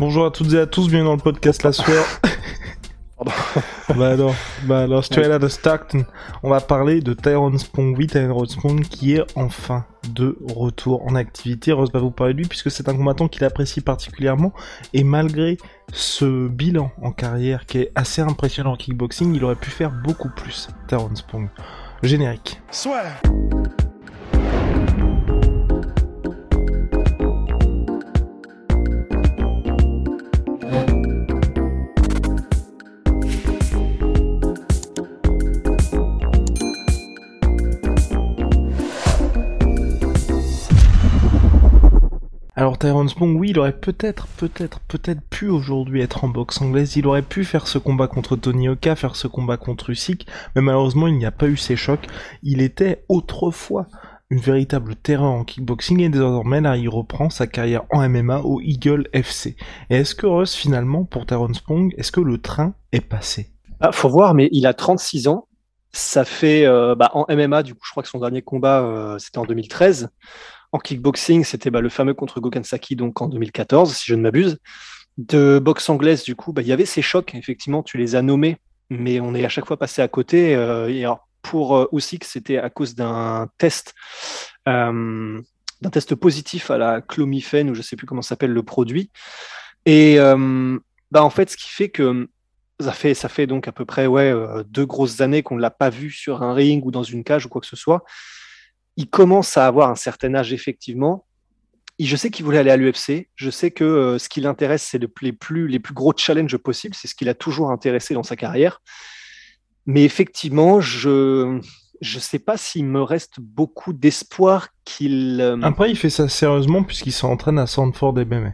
Bonjour à toutes et à tous, bienvenue dans le podcast La Sueur. bah alors, bah alors, si tu es là de Stockton, on va parler de Tyrone Spong, oui, Tyrone Spong, qui est enfin de retour en activité. Rose va vous parler de lui, puisque c'est un combattant qu'il apprécie particulièrement, et malgré ce bilan en carrière qui est assez impressionnant en kickboxing, il aurait pu faire beaucoup plus, Tyrone Spong. Générique. Soit. Alors Tyrone Spong, oui, il aurait peut-être, peut-être, peut-être pu aujourd'hui être en boxe anglaise, il aurait pu faire ce combat contre Tony Oka, faire ce combat contre Usyk, mais malheureusement il n'y a pas eu ces chocs. Il était autrefois une véritable terreur en kickboxing et désormais là il reprend sa carrière en MMA au Eagle FC. Et est-ce que Russ finalement pour Tyrone Spong, est-ce que le train est passé? Ah, Faut voir, mais il a 36 ans. Ça fait euh, bah, en MMA, du coup, je crois que son dernier combat euh, c'était en 2013. En kickboxing, c'était bah, le fameux contre Gokansaki, donc en 2014, si je ne m'abuse. De boxe anglaise, du coup, bah, il y avait ces chocs, effectivement, tu les as nommés, mais on est à chaque fois passé à côté. Euh, et alors, pour euh, Usyk, c'était à cause d'un test, euh, d'un test positif à la clomifène, ou je ne sais plus comment s'appelle le produit. Et euh, bah, en fait, ce qui fait que ça fait, ça fait donc à peu près ouais, deux grosses années qu'on ne l'a pas vu sur un ring ou dans une cage ou quoi que ce soit il commence à avoir un certain âge, effectivement. Et je sais qu'il voulait aller à l'UFC. Je sais que euh, ce qui l'intéresse, c'est les plus, les plus gros challenges possibles. C'est ce qui l'a toujours intéressé dans sa carrière. Mais effectivement, je ne sais pas s'il me reste beaucoup d'espoir qu'il. euh, Après il fait ça sérieusement puisqu'il s'entraîne à Sandford et MMA.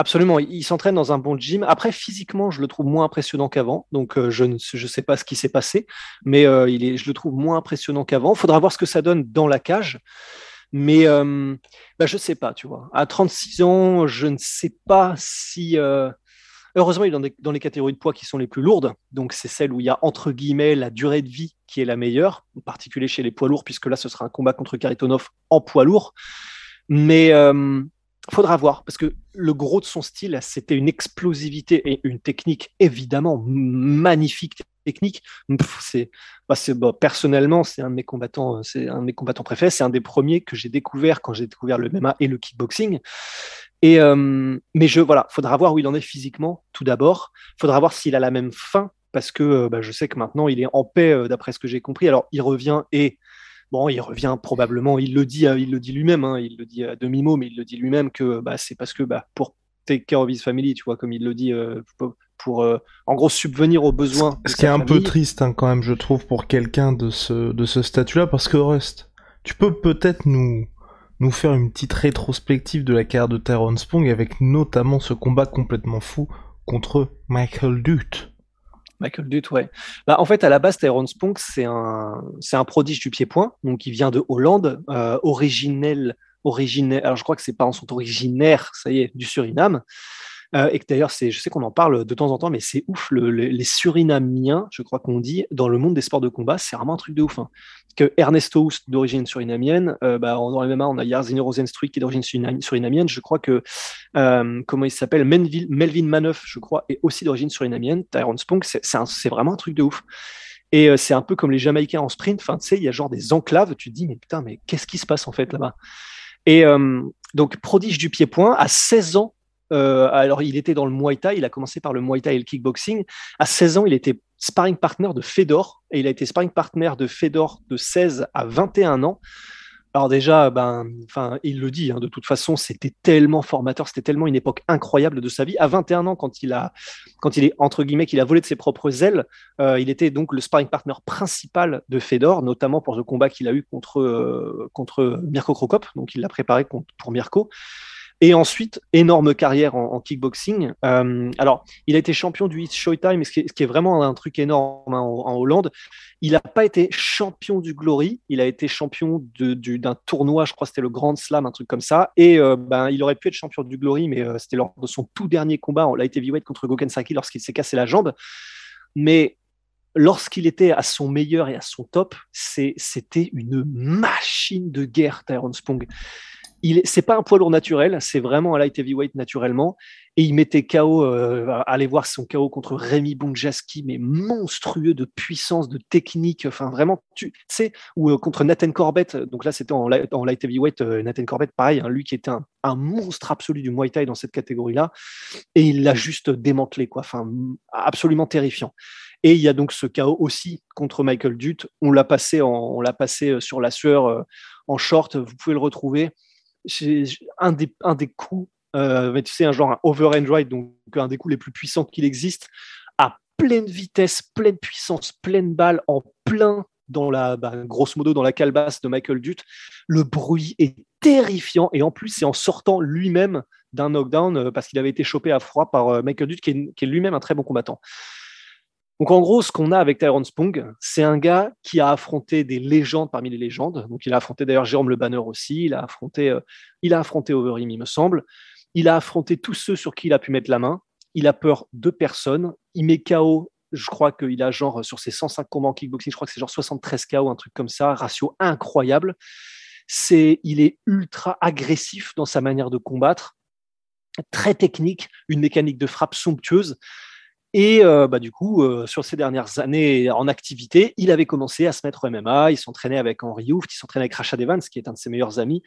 Absolument, il s'entraîne dans un bon gym. Après, physiquement, je le trouve moins impressionnant qu'avant. Donc, euh, je ne je sais pas ce qui s'est passé, mais euh, je le trouve moins impressionnant qu'avant. Il faudra voir ce que ça donne dans la cage. Mais euh, bah, je ne sais pas, tu vois. À 36 ans, je ne sais pas si. Heureusement, il est dans, les catégories de poids qui sont les plus lourdes. Donc, c'est celle où il y a, entre guillemets, la durée de vie qui est la meilleure, en particulier chez les poids lourds, puisque là, ce sera un combat contre Karitonov en poids lourd. Mais faudra voir, parce que le gros de son style, c'était une explosivité et une technique évidemment magnifique technique. C'est, bah, bah, personnellement, c'est un de mes combattants, euh, c'est un de mes combattants préférés. C'est un des premiers que j'ai découvert quand j'ai découvert le MMA et le kickboxing. Et euh, mais je voilà, faudra voir où il en est physiquement tout d'abord. Faudra voir s'il a la même fin parce que euh, bah, je sais que maintenant il est en paix d'après ce que j'ai compris. Alors il revient et Bon, il revient probablement, il le dit, il le dit lui-même, hein, il le dit à demi-mot, mais il le dit lui-même que bah, c'est parce que bah, pour take care of his family, tu vois, comme il le dit, euh, pour, pour, euh, en gros subvenir aux besoins. Ce qui est un peu triste hein, quand même, je trouve, pour quelqu'un de ce, de ce statut-là, parce que Rust, tu peux peut-être nous, nous faire une petite rétrospective de la carrière de Tyrone Spong avec notamment ce combat complètement fou contre Michael Dutt. Michael Dutt, ouais. Bah, en fait, à la base, Tyrone Spong, c'est un, un prodige du pied-point, donc il vient de Hollande, euh, originel, originel, alors je crois que ses parents sont originaires, ça y est, du Suriname. Euh, et que d'ailleurs, c'est, je sais qu'on en parle de temps en temps, mais c'est ouf, le- le- les Surinamiens, je crois qu'on dit, dans le monde des sports de combat, c'est vraiment un truc de ouf. hein. Que Ernesto Houst, d'origine surinamienne, euh, bah, dans les MMA, on a Yarzino Rosenstruik, qui est d'origine surina- surinamienne. Je crois que, euh, comment il s'appelle, Melvin, Melvin Manoff, je crois, est aussi d'origine surinamienne. Tyrone Spong, c'est, c'est, vraiment un truc de ouf. Et c'est un peu comme les Jamaïcains en sprint. Enfin, tu sais, il y a genre des enclaves. Tu te dis, mais putain, mais qu'est-ce qui se passe en fait là-bas? Et donc, prodige du pied-point, à 16 ans, euh, alors il était dans le Muay Thai, il a commencé par le Muay Thai et le kickboxing. À 16 ans, il était sparring partner de Fedor et il a été sparring partner de Fedor de 16 à 21 ans. Alors déjà, ben, il le dit, hein, de toute façon, c'était tellement formateur, c'était tellement une époque incroyable de sa vie. À 21 ans, quand il a, quand il est entre guillemets, qu'il a volé de ses propres ailes, euh, il était donc le sparring partner principal de Fedor, notamment pour le combat qu'il a eu contre euh, contre Mirko Krokop. Donc il l'a préparé pour Mirko. Et ensuite, énorme carrière en, kickboxing. Euh, alors, il a été champion du East Showtime, ce qui, est, vraiment un truc énorme hein, en, Hollande. Il n'a pas été champion du Glory, il a été champion d'un tournoi, je crois que c'était le Grand Slam, un truc comme ça. Et euh, ben, il aurait pu être champion du Glory, mais euh, c'était lors de son tout dernier combat en light heavyweight contre Goken Saki lorsqu'il s'est cassé la jambe. Mais lorsqu'il était à son meilleur et à son top, c'était une machine de guerre, Tyrone Spong il c'est pas un poids lourd naturel, c'est vraiment un light heavyweight naturellement. Et il mettait KO, euh, allez voir son KO contre Rémi Bonjaski, mais monstrueux de puissance, de technique. Enfin, vraiment, tu sais, ou euh, contre Nathan Corbett. Donc là, c'était en, light heavyweight. Euh, Nathan Corbett, pareil, hein, lui qui était un, monstre absolu du Muay Thai dans cette catégorie-là. Et il l'a juste démantelé, quoi. Enfin, absolument terrifiant. Et il y a donc ce KO aussi contre Michael Dutt. On l'a passé, on l'a passé sur la sueur en short. Vous pouvez le retrouver un des, un des coups, euh, tu sais, un genre un overhand right, donc un des coups les plus puissants qu'il existe, à pleine vitesse, pleine puissance, pleine balle, en plein dans la, bah, grosso modo, dans la calebasse de Michael Dutt. Le bruit est terrifiant et en plus, c'est en sortant lui-même d'un knockdown euh, parce qu'il avait été chopé à froid par euh, Michael Dutt, qui est lui-même un très bon combattant. Donc en gros, ce qu'on a avec Tyrone Spong, c'est un gars qui a affronté des légendes parmi les légendes. Donc il a affronté d'ailleurs Jérôme Le Banner aussi, il a affronté, euh, il a affronté Overeem, il me semble. Il a affronté tous ceux sur qui il a pu mettre la main. Il a peur de personne. Il met KO, je crois qu'il a genre sur ses 105 combats en kickboxing, je crois que c'est genre 73 KO, un truc comme ça, ratio incroyable. C'est, il est ultra agressif dans sa manière de combattre, très technique, une mécanique de frappe somptueuse. Et euh, bah, du coup, euh, sur ces dernières années en activité, il avait commencé à se mettre au MMA. Il s'entraînait avec Henry Hooft, il s'entraînait avec Rashad Evans, qui est un de ses meilleurs amis,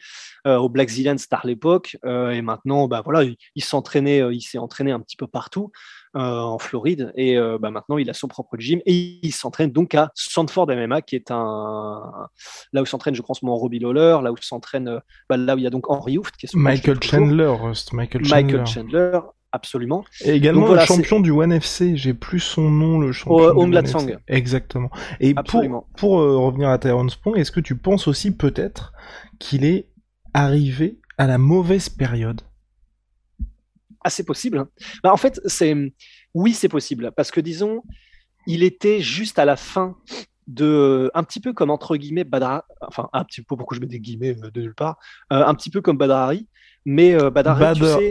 euh, au Black Zillion Star l'époque. et maintenant, bah, voilà, il, s'entraînait, il s'est entraîné un petit peu partout en Floride. Et bah, maintenant, il a son propre gym. Et il s'entraîne donc à Sanford MMA, qui est un. Là où s'entraîne, je pense, mon Robbie Lawler, là où s'entraîne. Bah, là où il y a donc Henry Hooft. Qui est Michael Chandler, Michael Chandler. Michael Chandler absolument. Et également le champion du One FC, j'ai plus son nom, le champion oh, du One Exactement. Et pour, pour euh, revenir à Tyrone Spong, est-ce que tu penses aussi peut-être qu'il est arrivé à la mauvaise période? Ah, c'est possible. Bah, en fait, c'est oui, c'est possible. Parce que disons, il était juste à la fin de un petit peu comme entre guillemets Badra enfin un petit peu pourquoi je mets des guillemets euh, de nulle part euh, un petit peu comme Badrari mais euh, Badr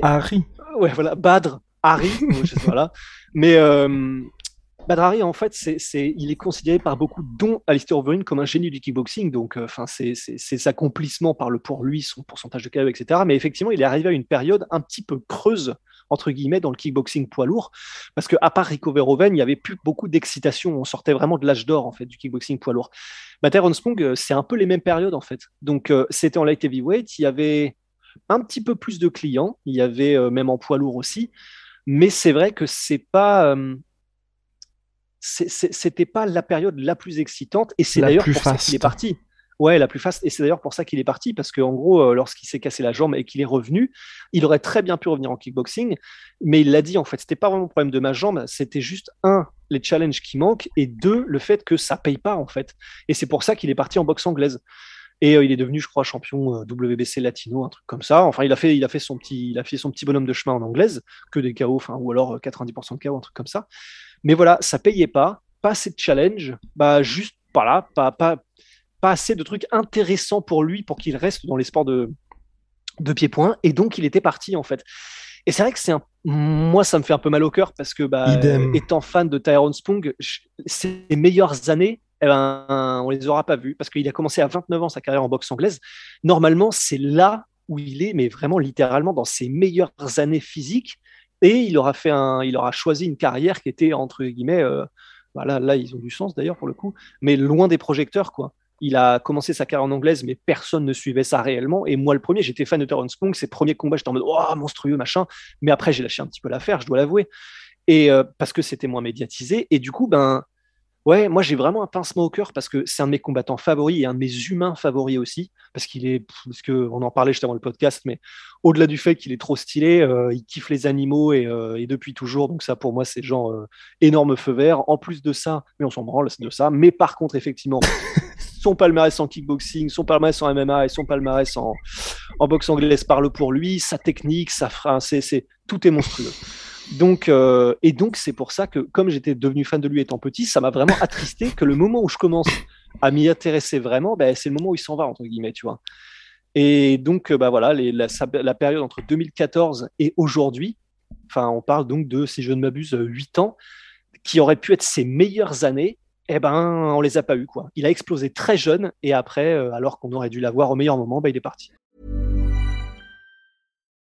Hari. Ouais, voilà, Badr Hari. voilà. Mais euh, Badr Hari, en fait, c'est, c'est, il est considéré par beaucoup, dont Alistair Overeem, comme un génie du kickboxing. Donc, euh, enfin, c'est, c'est, c'est accomplissement par le pour lui, son pourcentage de KO, etc. Mais effectivement, il est arrivé à une période un petit peu creuse entre guillemets dans le kickboxing poids lourd parce que à part Rico Verhoeven il n'y avait plus beaucoup d'excitation on sortait vraiment de l'âge d'or en fait du kickboxing poids lourd bah, Spong c'est un peu les mêmes périodes en fait donc c'était en light heavyweight il y avait un petit peu plus de clients. Il y avait euh, même en poids lourd aussi. Mais c'est vrai que c'est pas. Euh, c'était pas la période la plus excitante et c'est d'ailleurs pour ça qu'il est parti. Ouais, la plus faste. Et c'est d'ailleurs pour ça qu'il est parti, parce qu'en gros, euh, lorsqu'il s'est cassé la jambe et qu'il est revenu, il aurait très bien pu revenir en kickboxing, mais il l'a dit en fait, c'était pas vraiment le problème de ma jambe, c'était juste un, les challenges qui manquent, et deux, le fait que ça paye pas en fait. Et c'est pour ça qu'il est parti en boxe anglaise. Et euh, il est devenu, je crois, champion euh, WBC latino, un truc comme ça. Enfin, il a fait, il a fait son petit, il a fait son petit bonhomme de chemin en anglaise, que des KO, enfin, ou alors 90% euh, de KO, un truc comme ça. Mais voilà, ça payait pas, pas assez de challenge, bah juste pas là, pas, pas, pas assez de trucs intéressants pour lui pour qu'il reste dans les sports de, de pied-point. Et donc, il était parti, en fait. Et c'est vrai que c'est un... moi, ça me fait un peu mal au cœur parce que, bah, étant fan de Tyrone Spong, ses meilleures années, eh ben, on les aura pas vus parce qu'il a commencé à 29 ans sa carrière en boxe anglaise. Normalement, c'est là où il est, mais vraiment littéralement dans ses meilleures années physiques. Et il aura fait un, il aura choisi une carrière qui était entre guillemets, euh, voilà, là ils ont du sens d'ailleurs pour le coup, mais loin des projecteurs quoi. Il a commencé sa carrière en anglaise, mais personne ne suivait ça réellement. Et moi, le premier, j'étais fan de Terrence Spong. Ses premiers combats, j'étais en mode, oh, monstrueux, machin. Mais après, j'ai lâché un petit peu l'affaire, je dois l'avouer. Et euh, parce que c'était moins médiatisé. Et du coup, ben, Ouais, moi j'ai vraiment un pincement au cœur parce que c'est un de mes combattants favoris et un de mes humains favoris aussi. Parce qu'il est, parce que on en parlait juste avant le podcast, mais au-delà du fait qu'il est trop stylé, euh, il kiffe les animaux et, euh, et, depuis toujours. Donc ça pour moi c'est genre euh, énorme feu vert. En plus de ça, mais on s'en branle de ça. Mais par contre effectivement, son palmarès en kickboxing, son palmarès en MMA et son palmarès en, en boxe anglaise parle pour lui. Sa technique, sa phrase, c'est tout est monstrueux. Donc, euh, et donc, c'est pour ça que, comme j'étais devenu fan de lui étant petit, ça m'a vraiment attristé que le moment où je commence à m'y intéresser vraiment, ben, c'est le moment où il s'en va, entre guillemets, tu vois. Et donc, euh, bah voilà, la, période entre 2014 et aujourd'hui, enfin, on parle donc de, si je ne m'abuse, 8 ans, qui auraient pu être ses meilleures années, eh ben, on les a pas eu, quoi. Il a explosé très jeune, et après, euh, alors qu'on aurait dû l'avoir au meilleur moment, ben, il est parti.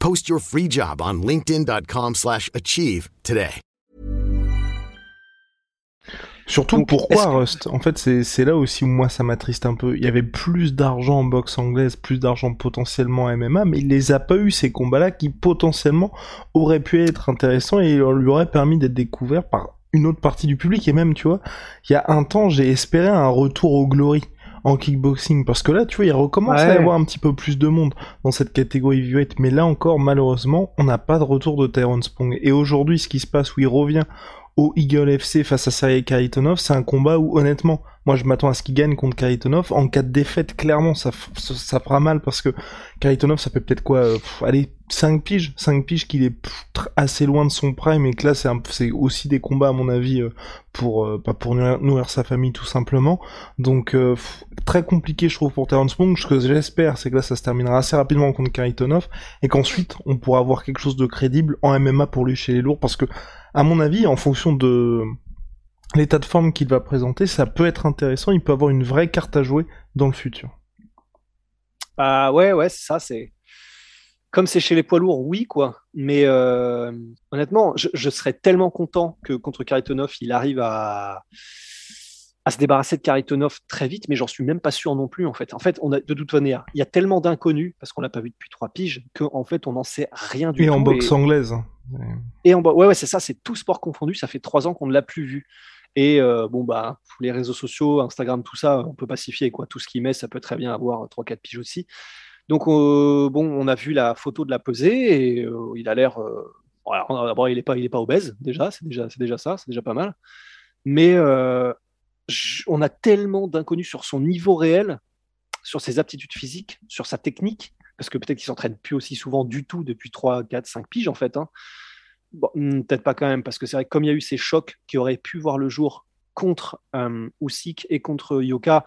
Post your free job on linkedin.com/achieve today. Surtout pourquoi Rust? En fait, c'est là aussi où moi ça m'attriste un peu. Il y avait plus d'argent en boxe anglaise, plus d'argent potentiellement en MMA, mais il les a pas eu ces combats-là qui potentiellement auraient pu être intéressants et lui auraient permis d'être découvert par une autre partie du public. Et même, tu vois, il y a un temps, j'ai espéré un retour au glory en kickboxing parce que là tu vois il recommence à y avoir un petit peu plus de monde dans cette catégorie heavyweight mais là encore malheureusement on n'a pas de retour de Tyrone Spong et aujourd'hui ce qui se passe où il revient au Eagle FC face à Sergei Karitonov c'est un combat où honnêtement moi, je m'attends à ce qu'il gagne contre Karitonov. En cas de défaite, clairement, ça, ça, fera mal parce que Karitonov, ça fait peut-être quoi euh, Allez, 5 piges 5 piges qu'il est assez loin de son prime et que là, c'est aussi des combats, à mon avis, euh, pour euh, pas pour nourrir, sa famille, tout simplement. Donc, très compliqué, je trouve, pour Terence Spong. Ce que j'espère, c'est que là, ça se terminera assez rapidement contre Karitonov et qu'ensuite, on pourra avoir quelque chose de crédible en MMA pour lui chez les lourds parce que, à mon avis, en fonction de l'état de forme qu'il va présenter, ça peut être intéressant, il peut avoir une vraie carte à jouer dans le futur. Ah ouais, ouais, c'est ça, c'est. Comme c'est chez les poids lourds, oui, quoi. Mais euh, honnêtement, je, serais tellement content que contre Karitonov, il arrive à, à se débarrasser de Karitonov très vite, mais j'en suis même pas sûr non plus, en fait. En fait, on a, de toute manière, il y a tellement d'inconnus, parce qu'on l'a pas vu depuis trois piges, qu'en fait, on n'en sait rien du tout. Et en boxe anglaise. Hein. Et en ouais, ouais, c'est ça, c'est tout sport confondu, ça fait trois ans qu'on ne l'a plus vu. Et euh, bon, bah, les réseaux sociaux, Instagram, tout ça, on peut pacifier. Quoi. Tout ce qu'il met, ça peut très bien avoir 3-4 piges aussi. Donc, euh, bon, on a vu la photo de la pesée et euh, il a l'air. D'abord, il n'est pas, il est pas obèse, déjà, c'est déjà, déjà ça, c'est déjà pas mal. Mais on a tellement d'inconnus sur son niveau réel, sur ses aptitudes physiques, sur sa technique, parce que peut-être qu'il s'entraîne plus aussi souvent du tout depuis 3, 4, 5 piges en fait. Hein. Hmm, peut-être pas quand même, parce que c'est vrai que comme il y a eu ces chocs qui auraient pu voir le jour contre euh, Usyk et contre Yoka,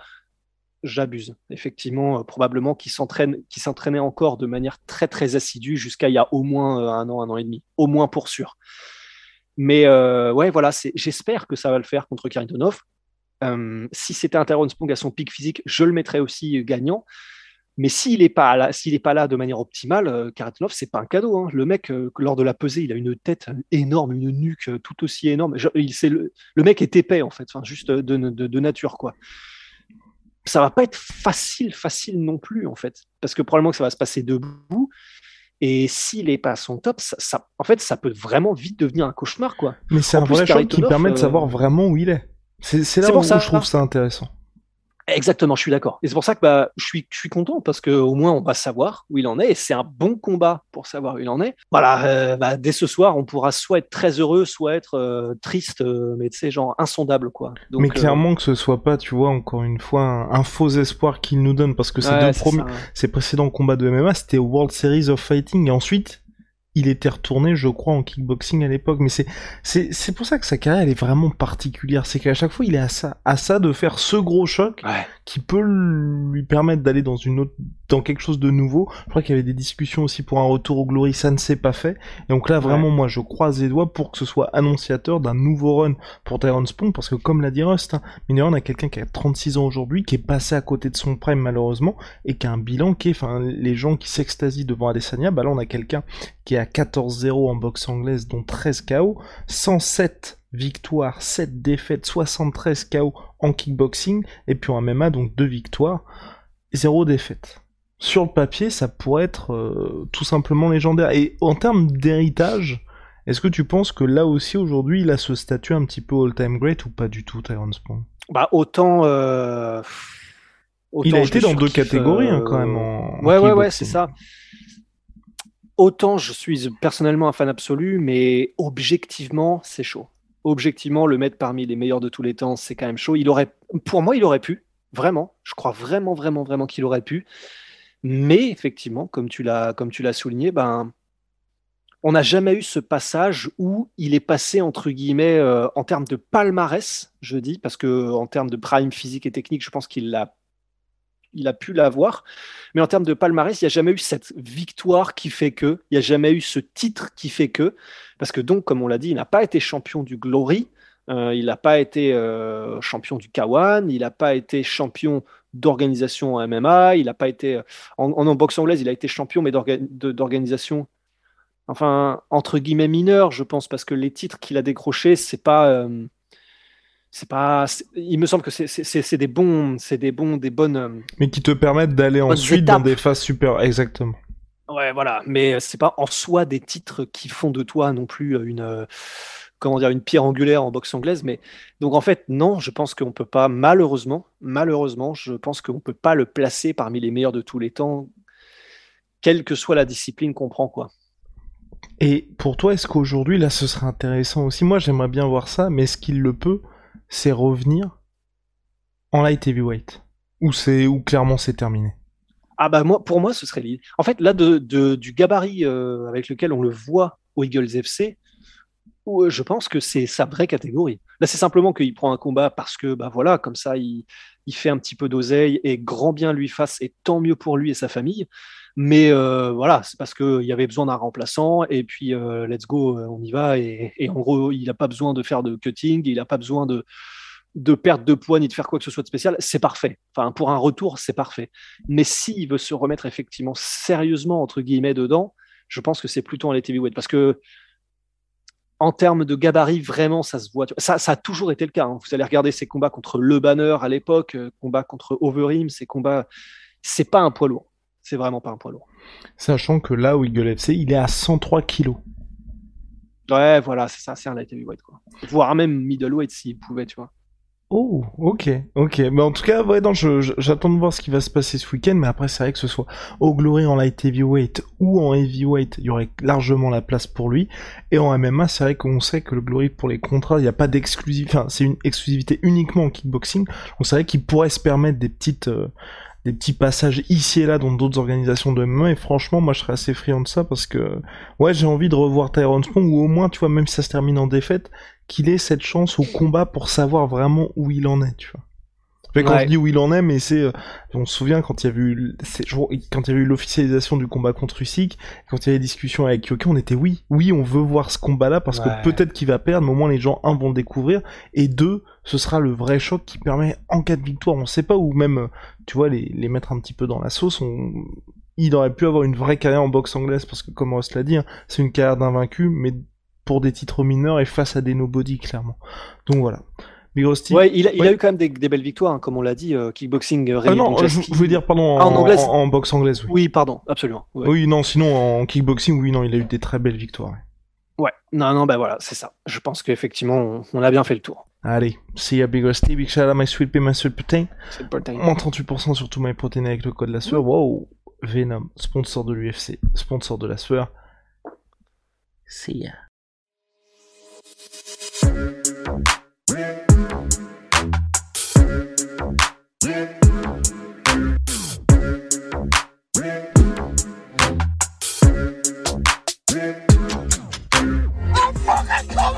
j'abuse. Effectivement, euh, probablement qu'il s'entraînait encore de manière très très assidue jusqu'à il y a au moins euh, un an, un an et demi, au moins pour sûr. Mais euh, ouais, voilà, j'espère que ça va le faire contre Karitonov. si c'était un Tyrone Spong à son pic physique, je le mettrais aussi gagnant. Mais s'il n'est pas là, s'il est pas là de manière optimale, euh, Karatunov, c'est pas un cadeau. Hein. Le mec, euh, lors de la pesée, il a une tête énorme, une nuque euh, tout aussi énorme. il, le, le, mec est épais en fait, enfin, juste de, de, de, nature quoi. Ça va pas être facile, facile non plus en fait, parce que probablement que ça va se passer debout. Et s'il n'est pas à son top, ça, en fait, ça peut vraiment vite devenir un cauchemar quoi. Mais c'est un vrai choc qui permet de savoir vraiment où il est. C'est là où, ça, je trouve ça intéressant. Exactement, je suis d'accord. Et c'est pour ça que bah, je, suis, je suis content parce qu'au moins on va savoir où il en est et c'est un bon combat pour savoir où il en est. Voilà, euh, bah, dès ce soir, on pourra soit être très heureux, soit être euh, triste, euh, mais tu sais, genre insondable quoi. mais clairement que ce soit pas, tu vois, encore une fois, un, faux espoir qu'il nous donne parce que ces deux premiers, ces précédents combats de MMA, c'était World Series of Fighting et ensuite il était retourné, je crois, en kickboxing à l'époque. Mais c'est, c'est, c'est pour ça que sa carrière, elle est vraiment particulière. C'est qu'à chaque fois, il est à ça, à ça de faire ce gros choc qui peut lui permettre d'aller dans une autre, dans quelque chose de nouveau. Je crois qu'il y avait des discussions aussi pour un retour au Glory, ça ne s'est pas fait. Et donc là, vraiment, moi, je croise les doigts pour que ce soit annonciateur d'un nouveau run pour Tyrone Spong, parce que comme l'a dit Rust, hein, on a quelqu'un qui a 36 ans aujourd'hui, qui est passé à côté de son prime malheureusement, et qui a un bilan qui est, enfin, les gens qui s'extasient devant Adesanya, bah là, on a quelqu'un qui est à 14-0 en boxe anglaise, dont 13 KO, 107 victoires, 7 défaites, 73 KO en kickboxing, et puis en MMA, donc 2 victoires, 0 défaites. Sur le papier, ça pourrait être euh, tout simplement légendaire. Et en termes d'héritage, est-ce que tu penses que là aussi, aujourd'hui, il a ce statut un petit peu all-time great ou pas du tout, Tyrone Spong? Bah, autant... Euh, il a été dans deux catégories, hein, quand même. En, ouais, ouais, ouais, c'est ça autant je suis personnellement un fan absolu, mais objectivement, c'est chaud objectivement, le mettre parmi les meilleurs de tous les temps, c'est quand même chaud. Il aurait, pour moi, il aurait pu, vraiment. Je crois vraiment, vraiment, vraiment qu'il aurait pu. Mais effectivement, comme tu l'as, comme tu l'as souligné, ben, on n'a jamais eu ce passage où il est passé entre guillemets euh, en termes de palmarès, je dis, parce que en termes de prime physique et technique, je pense qu'il il a pu l'avoir. Mais en termes de palmarès, il n'y a jamais eu cette victoire qui fait que, il n'y a jamais eu ce titre qui fait que, parce que donc, comme on l'a dit, il n'a pas été champion du Glory, euh, il n'a pas été euh, champion du Kawan, il n'a pas été champion d'organisation en MMA, il n'a pas été, en, en, boxe anglaise, il a été champion, mais d'organisation, enfin, entre guillemets mineur, je pense, parce que les titres qu'il a décrochés, c'est pas... Euh, c'est pas il me semble que c'est des bons c'est des bons des bonnes euh, mais qui te permettent d'aller ensuite dans des phases super exactement. Ouais voilà. Mais c'est pas en soi des titres qui font de toi non plus une euh, comment dire une pierre angulaire en boxe anglaise mais donc en fait non je pense qu'on peut pas malheureusement malheureusement je pense qu'on peut pas le placer parmi les meilleurs de tous les temps quelle que soit la discipline qu'on prend quoi. Et pour toi est-ce qu'aujourd'hui là ce serait intéressant aussi? Moi j'aimerais bien voir ça mais est-ce qu'il le peut c'est revenir en light heavyweight? Ou c'est ou clairement c'est terminé? Ah bah moi, pour moi, ce serait l'idée. En fait, là, de, du gabarit euh, avec lequel on le voit au Eagles FC, je pense que c'est sa vraie catégorie. Là, c'est simplement qu'il prend un combat parce que, bah voilà, comme ça, il, fait un petit peu d'oseille et grand bien lui fasse, et tant mieux pour lui et sa famille. Mais euh, voilà, c'est parce qu'il y avait besoin d'un remplaçant et puis euh, let's go, on y va. Et, en gros, il n'a pas besoin de faire de cutting, il n'a pas besoin de, de perte de poids ni de faire quoi que ce soit de spécial. C'est parfait. Enfin, pour un retour, c'est parfait. Mais s'il veut se remettre effectivement sérieusement, entre guillemets, dedans, je pense que c'est plutôt un light heavyweight parce que en termes de gabarit, vraiment, ça se voit. Ça, ça a toujours été le cas. Hein. Vous allez regarder ses combats contre Le Banner à l'époque, combats contre Overeem, ces combats, c'est pas un poids lourd c'est vraiment pas un poids lourd. Sachant que là, où Eagle FC, il est à 103 kilos. Ouais, voilà, c'est ça, c'est un light heavyweight, quoi. Voire même middleweight s'il pouvait, tu vois. Oh, ok, ok. Mais en tout cas, ouais, j'attends de voir ce qui va se passer ce week-end, mais après, c'est vrai que ce soit au Glory en light heavyweight ou en heavyweight, il y aurait largement la place pour lui. Et en MMA, c'est vrai qu'on sait que le Glory, pour les contrats, il n'y a pas d'exclusivité, enfin, c'est une exclusivité uniquement en kickboxing. Donc c'est vrai qu'il pourrait se permettre des petites, euh, des petits passages ici et là dans d'autres organisations de MMA et franchement moi je serais assez friand de ça parce que ouais j'ai envie de revoir Tyrone Spong ou au moins tu vois même si ça se termine en défaite qu'il ait cette chance au combat pour savoir vraiment où il en est tu vois. Quand je dis où il en est, mais c'est, euh, on se souvient quand il y a eu, quand il y a eu l'officialisation du combat contre Usyk, quand il y avait des discussions avec Yoki, on était oui, oui, on veut voir ce combat-là parce que peut-être qu'il va perdre, mais au moins les gens un vont le découvrir et deux, ce sera le vrai choc qui permet en cas de victoire, on sait pas où même, euh, tu vois, les, les mettre un petit peu dans la sauce. On... Il aurait pu avoir une vraie carrière en boxe anglaise parce que comme Ross l'a dit, hein, c'est une carrière d'invaincu, mais pour des titres mineurs et face à des nobody clairement. Donc voilà. Ouais, il, a, il a eu quand même des, belles victoires, hein, comme on l'a dit, euh, kickboxing. Euh, ah non, je, veux dire, pardon, ah, en, en, boxe anglaise. Oui. oui, pardon, absolument. Oui, non, sinon en kickboxing, oui, non, il a eu des très belles victoires. Ouais, non, non, bah voilà, c'est ça. Je pense qu'effectivement, on, a bien fait le tour. Allez, see ya, Big Rusty, big shout out my sweet pea, my sweet protein. Moins 38% sur tout my protein avec le code la sueur. Wow, Venom, sponsor de l'UFC, sponsor de la sueur. See ya.